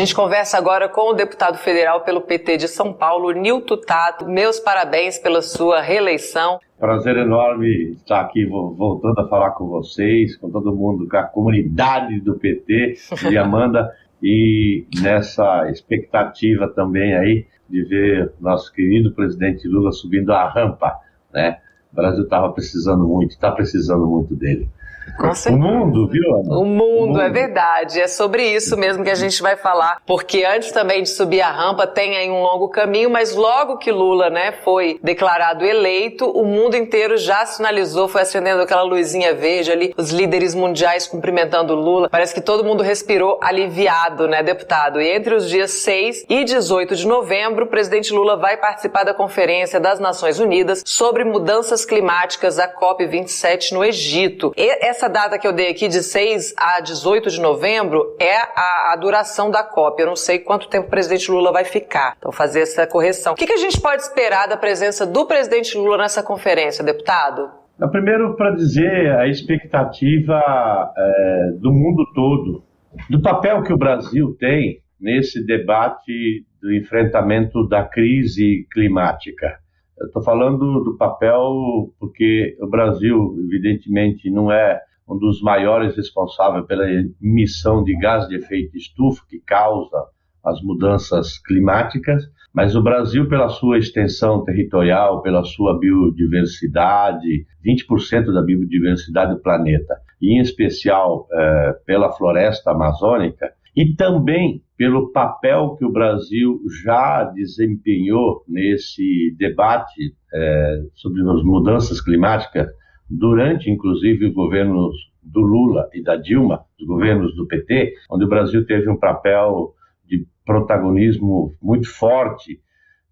gente conversa agora com o deputado federal pelo PT de São Paulo, Nilton Tato. Meus parabéns pela sua reeleição. Prazer enorme estar aqui voltando a falar com vocês, com todo mundo, com a comunidade do PT de Amanda e nessa expectativa também aí de ver nosso querido presidente Lula subindo a rampa, né? O Brasil estava precisando muito, está precisando muito dele. O mundo, viu? O mundo, o mundo, é verdade. É sobre isso mesmo que a gente vai falar. Porque antes também de subir a rampa, tem aí um longo caminho, mas logo que Lula, né, foi declarado eleito, o mundo inteiro já sinalizou, foi acendendo aquela luzinha verde ali, os líderes mundiais cumprimentando Lula. Parece que todo mundo respirou aliviado, né, deputado? E entre os dias 6 e 18 de novembro, o presidente Lula vai participar da Conferência das Nações Unidas sobre mudanças climáticas, a COP27 no Egito. E essa data que eu dei aqui, de 6 a 18 de novembro, é a, a duração da COP. Eu não sei quanto tempo o presidente Lula vai ficar. Então, fazer essa correção. O que, que a gente pode esperar da presença do presidente Lula nessa conferência, deputado? Primeiro, para dizer a expectativa é, do mundo todo, do papel que o Brasil tem nesse debate do enfrentamento da crise climática. Estou falando do papel porque o Brasil, evidentemente, não é um dos maiores responsáveis pela emissão de gás de efeito estufa que causa as mudanças climáticas, mas o Brasil, pela sua extensão territorial, pela sua biodiversidade, 20% da biodiversidade do planeta, e em especial é, pela floresta amazônica, e também pelo papel que o Brasil já desempenhou nesse debate é, sobre as mudanças climáticas, durante inclusive o governo do Lula e da Dilma, os governos do PT, onde o Brasil teve um papel de protagonismo muito forte,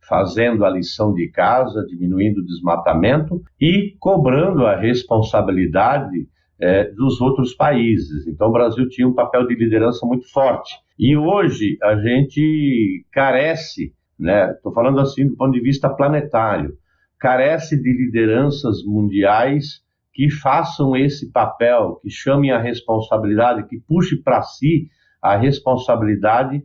fazendo a lição de casa, diminuindo o desmatamento e cobrando a responsabilidade é, dos outros países. Então, o Brasil tinha um papel de liderança muito forte. E hoje a gente carece, né? Estou falando assim do ponto de vista planetário, carece de lideranças mundiais que façam esse papel, que chamem a responsabilidade, que puxe para si a responsabilidade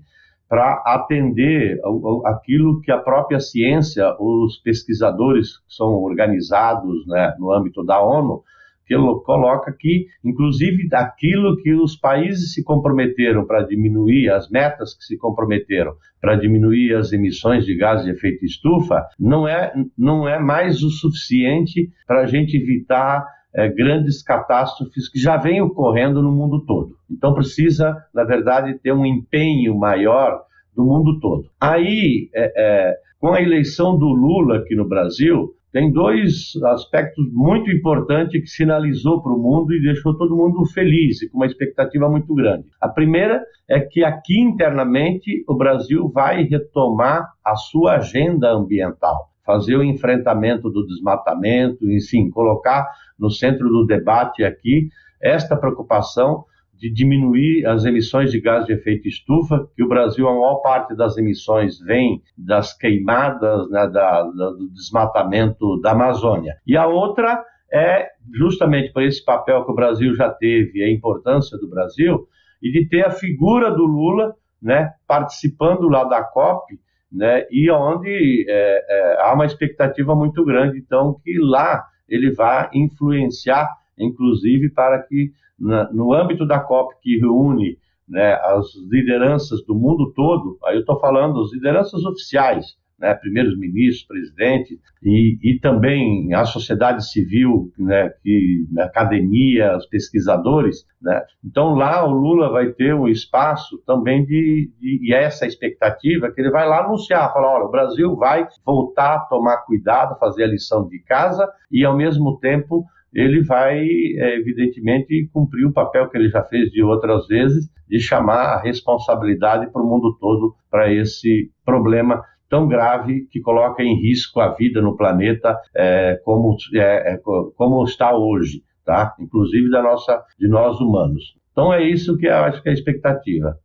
para atender aquilo que a própria ciência, os pesquisadores que são organizados né, no âmbito da ONU, que coloca que, inclusive, daquilo que os países se comprometeram para diminuir, as metas que se comprometeram para diminuir as emissões de gases de efeito estufa, não é, não é mais o suficiente para a gente evitar é, grandes catástrofes que já vêm ocorrendo no mundo todo. Então precisa, na verdade, ter um empenho maior do mundo todo. Aí, é, é, com a eleição do Lula aqui no Brasil, tem dois aspectos muito importantes que sinalizou para o mundo e deixou todo mundo feliz e com uma expectativa muito grande. A primeira é que aqui internamente o Brasil vai retomar a sua agenda ambiental, fazer o enfrentamento do desmatamento, enfim, colocar no centro do debate aqui esta preocupação de diminuir as emissões de gás de efeito estufa, que o Brasil, a maior parte das emissões vem das queimadas, né, da, da, do desmatamento da Amazônia. E a outra é justamente por esse papel que o Brasil já teve, a importância do Brasil, e de ter a figura do Lula né, participando lá da COP, né, e onde é, é, há uma expectativa muito grande, então, que lá ele vai influenciar, inclusive, para que no âmbito da COP, que reúne né, as lideranças do mundo todo, aí eu estou falando as lideranças oficiais, né, primeiros ministros, presidente, e, e também a sociedade civil, né, que, a academia, os pesquisadores. Né. Então lá o Lula vai ter um espaço também de, de, e essa expectativa que ele vai lá anunciar, falar, olha, o Brasil vai voltar a tomar cuidado, fazer a lição de casa e ao mesmo tempo ele vai, é, evidentemente, cumprir o papel que ele já fez de outras vezes, de chamar a responsabilidade para o mundo todo para esse problema tão grave que coloca em risco a vida no planeta é, como, é, é, como está hoje, tá? inclusive da nossa, de nós humanos. Então é isso que eu acho que é a expectativa.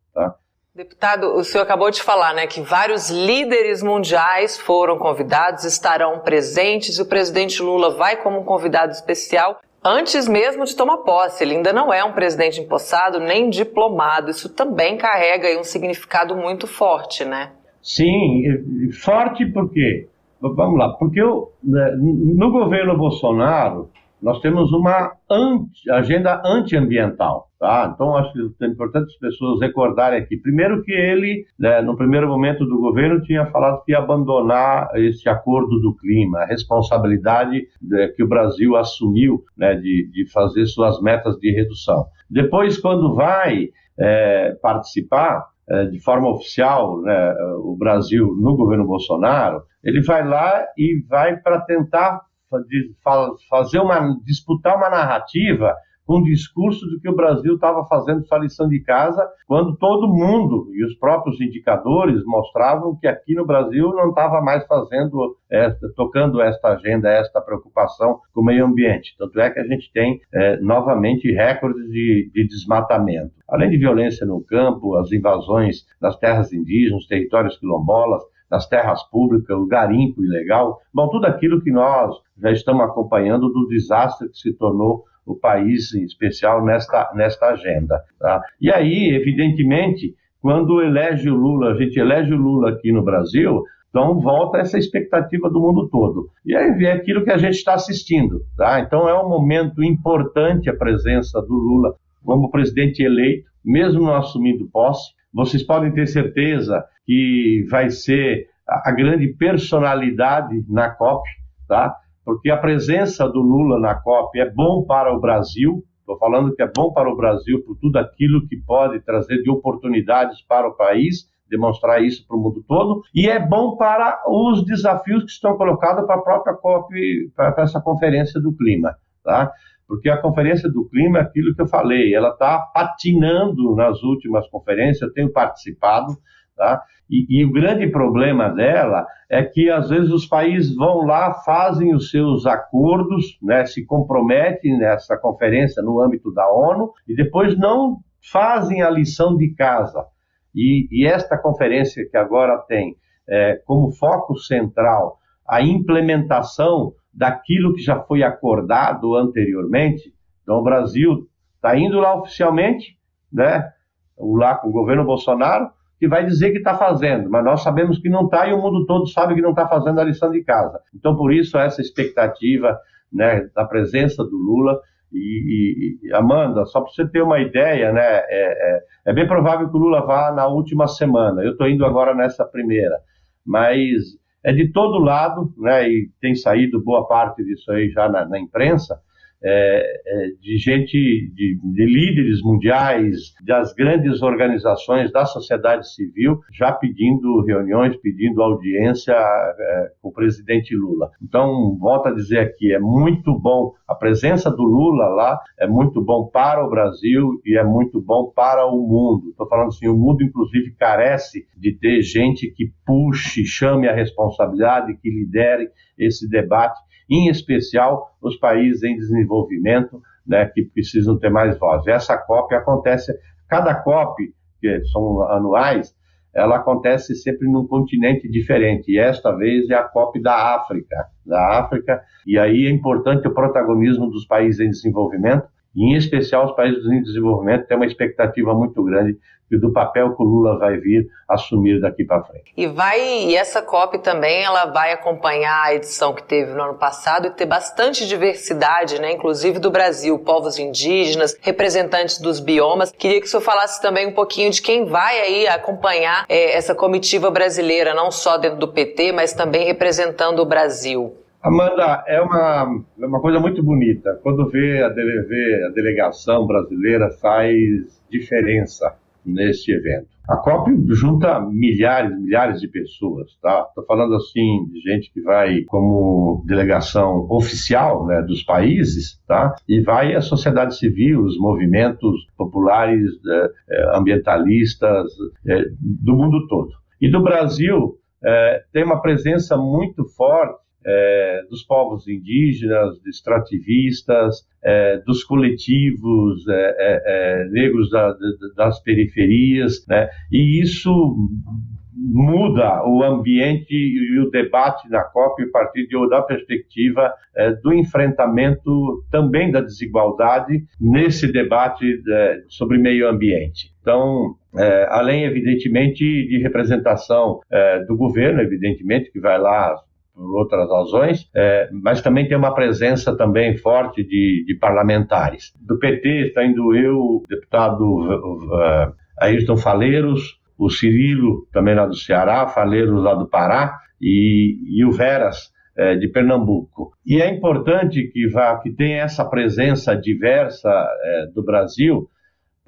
Deputado, o senhor acabou de falar, né, que vários líderes mundiais foram convidados, estarão presentes, e o presidente Lula vai como um convidado especial. antes mesmo de tomar posse. Ele ainda não é um presidente empossado nem diplomado. Isso também carrega um significado muito forte, né? Sim, forte por quê? Vamos lá, porque eu, né, no governo Bolsonaro nós temos uma anti, agenda antiambiental. Tá? Então, acho que é importante as pessoas recordarem aqui. Primeiro, que ele, né, no primeiro momento do governo, tinha falado que ia abandonar esse acordo do clima, a responsabilidade né, que o Brasil assumiu né, de, de fazer suas metas de redução. Depois, quando vai é, participar, é, de forma oficial né, o Brasil no governo Bolsonaro, ele vai lá e vai para tentar fazer uma disputar uma narrativa com o discurso de que o Brasil estava fazendo sua lição de casa, quando todo mundo e os próprios indicadores mostravam que aqui no Brasil não estava mais fazendo, esta, tocando esta agenda, esta preocupação com o meio ambiente. Tanto é que a gente tem é, novamente recordes de, de desmatamento. Além de violência no campo, as invasões nas terras indígenas, territórios quilombolas, nas terras públicas, o garimpo ilegal, bom, tudo aquilo que nós já estamos acompanhando do desastre que se tornou o país, em especial nesta, nesta agenda. Tá? E aí, evidentemente, quando elege o Lula, a gente elege o Lula aqui no Brasil, então volta essa expectativa do mundo todo. E aí é aquilo que a gente está assistindo. Tá? Então é um momento importante a presença do Lula como presidente eleito, mesmo não assumindo posse. Vocês podem ter certeza que vai ser a grande personalidade na COP, tá? porque a presença do Lula na COP é bom para o Brasil, estou falando que é bom para o Brasil por tudo aquilo que pode trazer de oportunidades para o país, demonstrar isso para o mundo todo, e é bom para os desafios que estão colocados para a própria COP, para essa conferência do clima, tá? Porque a conferência do clima é aquilo que eu falei, ela está patinando nas últimas conferências, eu tenho participado, tá? E, e, o grande problema dela é que, às vezes, os países vão lá, fazem os seus acordos, né, se comprometem nessa conferência no âmbito da ONU e depois não fazem a lição de casa. E, e esta conferência que agora tem é, como foco central a implementação daquilo que já foi acordado anteriormente, então o Brasil está indo lá oficialmente, né, lá com o governo Bolsonaro, que vai dizer que está fazendo, mas nós sabemos que não está e o mundo todo sabe que não está fazendo a lição de casa. Então, por isso, essa expectativa né, da presença do Lula. E, e Amanda, só para você ter uma ideia, né, é, é, é, bem provável que o Lula vá na última semana. Eu estou indo agora nessa primeira, mas é de todo lado, né, e tem saído boa parte disso aí já na, na imprensa é, é, de gente, de, de, líderes mundiais, das grandes organizações da sociedade civil, já pedindo reuniões, pedindo audiência é, com o presidente Lula. Então, volto a dizer aqui, é muito bom a presença do Lula lá, é muito bom para o Brasil e é muito bom para o mundo. Estou falando assim, o mundo inclusive carece de ter gente que puxe, chame a responsabilidade, que lidere esse debate em especial os países em desenvolvimento, né, que precisam ter mais voz. Essa COP acontece, cada COP, que são anuais, ela acontece sempre num continente diferente, e esta vez é a COP da África, da África, e aí é importante o protagonismo dos países em desenvolvimento, e em especial os países em desenvolvimento têm uma expectativa muito grande do papel que o Lula vai vir assumir daqui para frente. E vai e essa COP também ela vai acompanhar a edição que teve no ano passado e ter bastante diversidade, né, inclusive do Brasil, povos indígenas, representantes dos biomas. Queria que o senhor falasse também um pouquinho de quem vai aí acompanhar é, essa comitiva brasileira, não só dentro do PT, mas também representando o Brasil. Amanda, é uma, é uma coisa muito bonita. Quando vê a, dele, a delegação brasileira, faz diferença neste evento. A COP junta milhares, milhares de pessoas, tá? Estou falando assim de gente que vai como delegação oficial né, dos países, tá? E vai a sociedade civil, os movimentos populares, é ambientalistas é, do mundo todo. E do Brasil é, tem uma presença muito forte é, dos povos indígenas, de extrativistas, é, dos coletivos é, é, é negros da, das periferias, né? e isso muda o ambiente e o debate na COP a partir de, da perspectiva do enfrentamento também da desigualdade nesse debate sobre meio ambiente. Então, além, evidentemente, de representação do governo, evidentemente, que vai lá por outras razões, é, mas também tem uma presença também forte de, de parlamentares. Do PT está indo eu, o deputado uh, Ayrton Faleiros, o Cirilo, também lá do Ceará, Faleiros lá do Pará, e, e o Veras, é, de Pernambuco. E é importante que, vá, que tenha essa presença diversa é, do Brasil,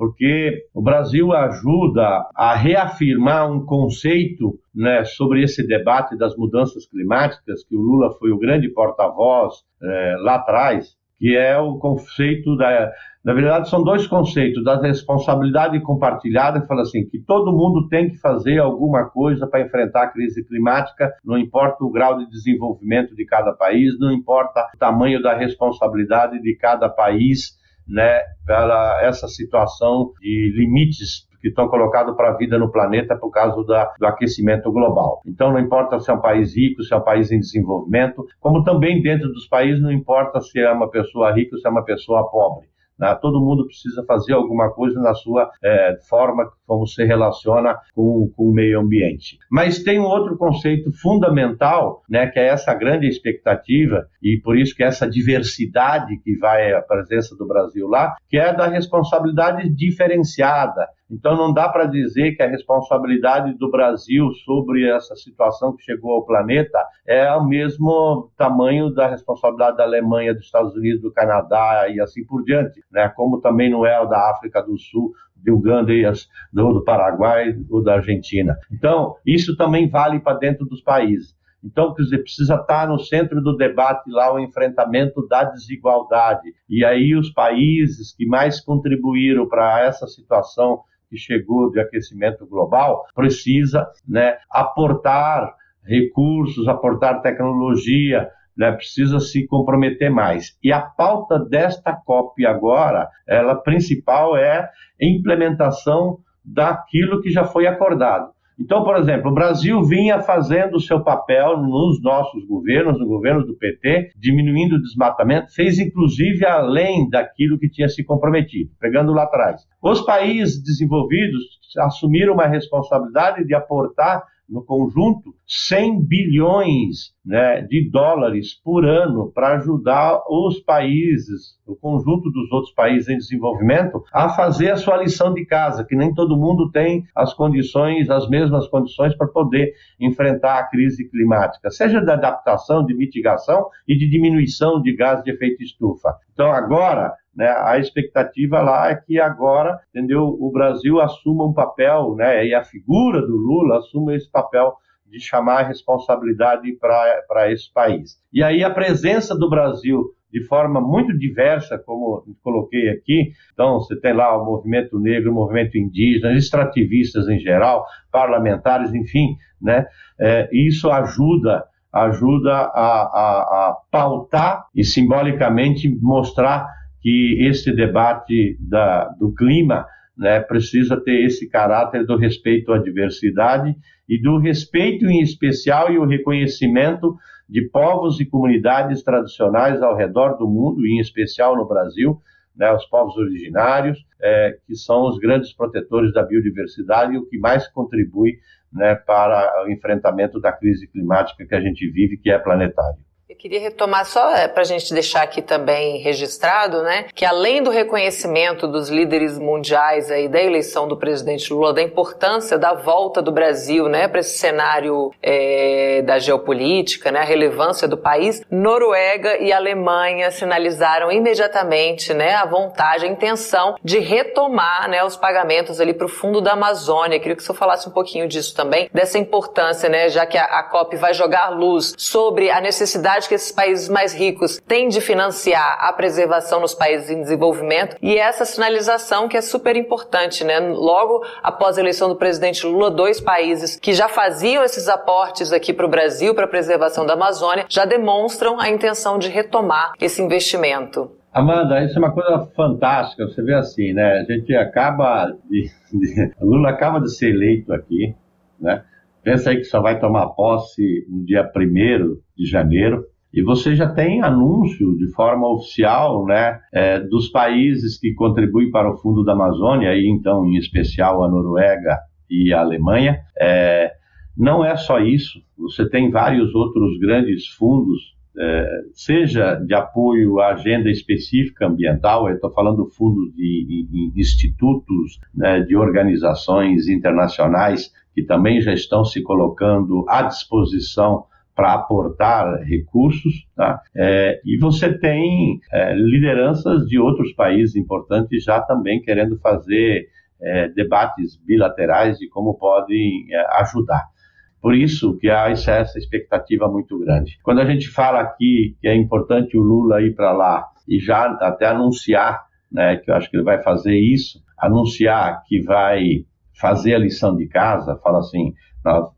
porque o Brasil ajuda a reafirmar um conceito né, sobre esse debate das mudanças climáticas, que o Lula foi o grande porta-voz é, lá atrás, que é o conceito da. Na verdade, são dois conceitos: da responsabilidade compartilhada, que fala assim, que todo mundo tem que fazer alguma coisa para enfrentar a crise climática, não importa o grau de desenvolvimento de cada país, não importa o tamanho da responsabilidade de cada país né, pela essa situação de limites que estão colocados para a vida no planeta por causa da, do aquecimento global. Então, não importa se é um país rico, se é um país em desenvolvimento, como também dentro dos países não importa se é uma pessoa rica ou se é uma pessoa pobre. Né? Todo mundo precisa fazer alguma coisa na sua é, forma como se relaciona com, com, o meio ambiente. Mas tem um outro conceito fundamental, né, que é essa grande expectativa, e por isso que essa diversidade que vai a presença do Brasil lá, que é da responsabilidade diferenciada. Então não dá para dizer que a responsabilidade do Brasil sobre essa situação que chegou ao planeta é o mesmo tamanho da responsabilidade da Alemanha, dos Estados Unidos, do Canadá e assim por diante, né? Como também não é o da África do Sul, de Uganda e as, do, do Paraguai ou da Argentina. Então isso também vale para dentro dos países. Então, quer dizer, precisa estar no centro do debate lá o enfrentamento da desigualdade. E aí os países que mais contribuíram para essa situação que chegou de aquecimento global precisa né, aportar recursos, aportar tecnologia, né, precisa se comprometer mais. E a pauta desta COP agora, ela principal é implementação daquilo que já foi acordado. Então, por exemplo, o Brasil vinha fazendo o seu papel nos nossos governos, no governo do PT, diminuindo o desmatamento, fez inclusive além daquilo que tinha se comprometido, pegando lá atrás. Os países desenvolvidos assumiram uma responsabilidade de aportar no conjunto 100 bilhões né, de dólares por ano para ajudar os países, o conjunto dos outros países em desenvolvimento, a fazer a sua lição de casa, que nem todo mundo tem as condições, as mesmas condições para poder enfrentar a crise climática, seja da adaptação, de mitigação e de diminuição de gás de efeito estufa. Então, agora, né, a expectativa lá é que agora, entendeu, o Brasil assuma um papel, né, e a figura do Lula assuma esse papel de chamar a responsabilidade para esse país. E aí a presença do Brasil de forma muito diversa, como coloquei aqui. Então, você tem lá o movimento negro, o movimento indígena, extrativistas em geral, parlamentares, enfim, né? É, isso ajuda ajuda a, a, a pautar e simbolicamente mostrar que esse debate da, do clima né, precisa ter esse caráter do respeito à diversidade e do respeito em especial e o reconhecimento de povos e comunidades tradicionais ao redor do mundo, e em especial no Brasil, né, os povos originários, é, que são os grandes protetores da biodiversidade e o que mais contribui né, para o enfrentamento da crise climática que a gente vive, que é planetária. Eu queria retomar só é, para a gente deixar aqui também registrado, né, que além do reconhecimento dos líderes mundiais aí da eleição do presidente Lula, da importância da volta do Brasil, né, para esse cenário é, da geopolítica, né, a relevância do país, Noruega e Alemanha sinalizaram imediatamente, né, a vontade, a intenção de retomar, né, os pagamentos ali para o fundo da Amazônia. Eu queria que senhor falasse um pouquinho disso também, dessa importância, né, já que a, a COP vai jogar luz sobre a necessidade que esses países mais ricos têm de financiar a preservação nos países em desenvolvimento e essa sinalização que é super importante, né? Logo após a eleição do presidente Lula, dois países que já faziam esses aportes aqui para o Brasil para a preservação da Amazônia já demonstram a intenção de retomar esse investimento. Amanda, isso é uma coisa fantástica. Você vê assim, né? A gente acaba de, de Lula acaba de ser eleito aqui, né? Pensa aí que só vai tomar posse no dia 1 de janeiro. E você já tem anúncio de forma oficial né, é, dos países que contribuem para o Fundo da Amazônia, aí então em especial a Noruega e a Alemanha. É, não é só isso, você tem vários outros grandes fundos, é, seja de apoio à agenda específica ambiental, eu estou falando fundos de, de, de institutos, né, de organizações internacionais que também já estão se colocando à disposição para aportar recursos, tá? É, e você tem é, lideranças de outros países importantes já também querendo fazer é, debates bilaterais de como podem é, ajudar. Por isso que há essa expectativa muito grande. Quando a gente fala aqui que é importante o Lula ir para lá e já até anunciar, né, que eu acho que ele vai fazer isso, anunciar que vai fazer a lição de casa, fala assim,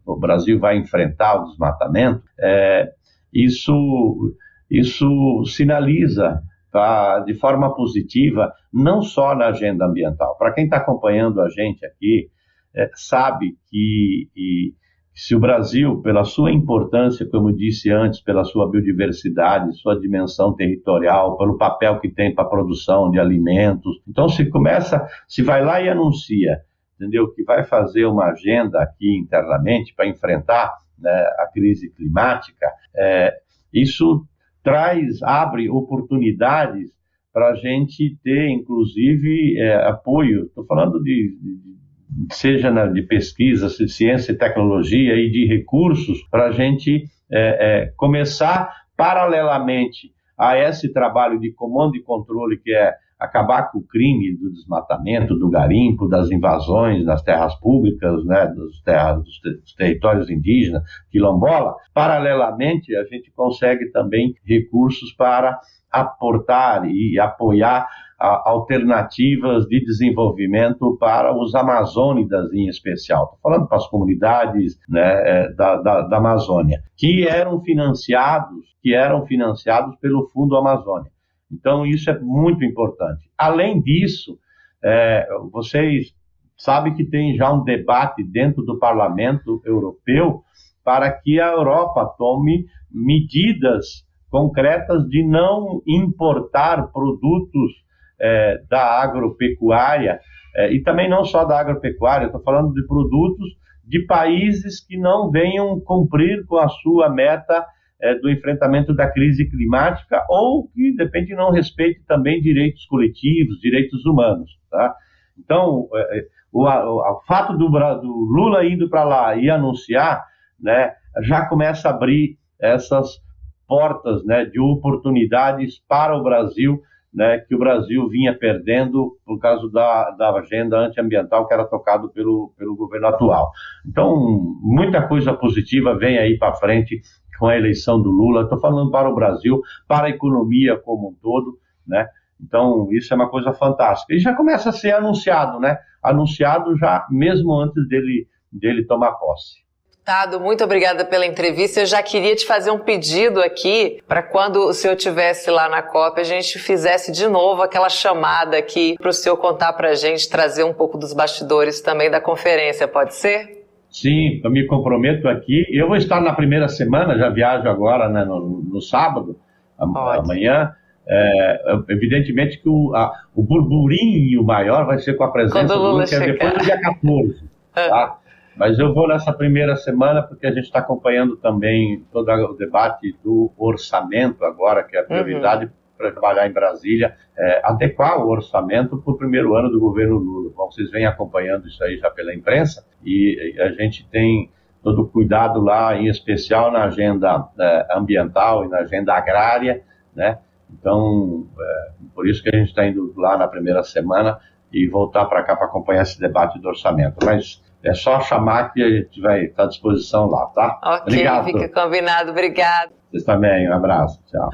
o Brasil vai enfrentar o desmatamento, é, isso, isso sinaliza tá, de forma positiva, não só na agenda ambiental. Para quem está acompanhando a gente aqui, é, sabe que e, se o Brasil, pela sua importância, como eu disse antes, pela sua biodiversidade, sua dimensão territorial, pelo papel que tem para a produção de alimentos, então se começa, se vai lá e anuncia entendeu? Que vai fazer uma agenda aqui internamente para enfrentar né, a crise climática. É, isso traz, abre oportunidades para a gente ter, inclusive, é, apoio. Estou falando de, de seja na, de pesquisa, de ciência e tecnologia e de recursos para a gente é, é, começar paralelamente a esse trabalho de comando e controle que é acabar com o crime do desmatamento, do garimpo, das invasões nas terras públicas, né, dos, terras, dos, dos territórios indígenas, quilombola. Paralelamente, a gente consegue também recursos para aportar e apoiar alternativas de desenvolvimento para os amazônidas em especial. Estou falando para as comunidades né, é, da, da, da Amazônia, que eram financiados, que eram financiados pelo Fundo Amazônia. Então, isso é muito importante. Além disso, é, vocês sabem que tem já um debate dentro do Parlamento Europeu para que a Europa tome medidas concretas de não importar produtos é, da agropecuária, é, e também não só da agropecuária, estou falando de produtos de países que não venham cumprir com a sua meta é, do enfrentamento da crise climática ou que, de repente, não respeite também direitos coletivos, direitos humanos. Tá? Então, é, é o, o, fato do, do Lula indo para lá e anunciar, né, já começa a abrir essas portas né, de oportunidades para o Brasil, né, que o Brasil vinha perdendo por causa da, da agenda antiambiental que era tocado pelo, pelo governo atual. Então, muita coisa positiva vem aí para frente com a eleição do Lula. Estou falando para o Brasil, para a economia como um todo, né? Então, isso é uma coisa fantástica. E já começa a ser anunciado, né? Anunciado já mesmo antes dele, dele tomar posse. Tado, muito obrigada pela entrevista. Eu já queria te fazer um pedido aqui para quando o senhor estivesse lá na COP, a gente fizesse de novo aquela chamada aqui para o senhor contar para a gente, trazer um pouco dos bastidores também da conferência, pode ser? Sim, eu me comprometo aqui. Eu vou estar na primeira semana, já viajo agora né, no, no, sábado, amanhã. É, evidentemente que o, a, o burburinho maior vai ser com a presença do Lula, que é depois do dia 14. É. Tá? Mas eu vou nessa primeira semana porque a gente está acompanhando também todo o debate do orçamento agora, que é a prioridade uhum para trabalhar em Brasília, é, adequar o orçamento para o primeiro ano do governo Lula. Bom, vocês vêm acompanhando isso aí já pela imprensa e a gente tem todo o cuidado lá, em especial na agenda é, ambiental e na agenda agrária, né? Então, é, por isso que a gente está indo lá na primeira semana e voltar para cá para acompanhar esse debate do orçamento. Mas é só chamar que a gente vai estar à disposição lá, tá? Ok, Obrigado. fica combinado. Obrigado. Vocês também, um abraço. Tchau.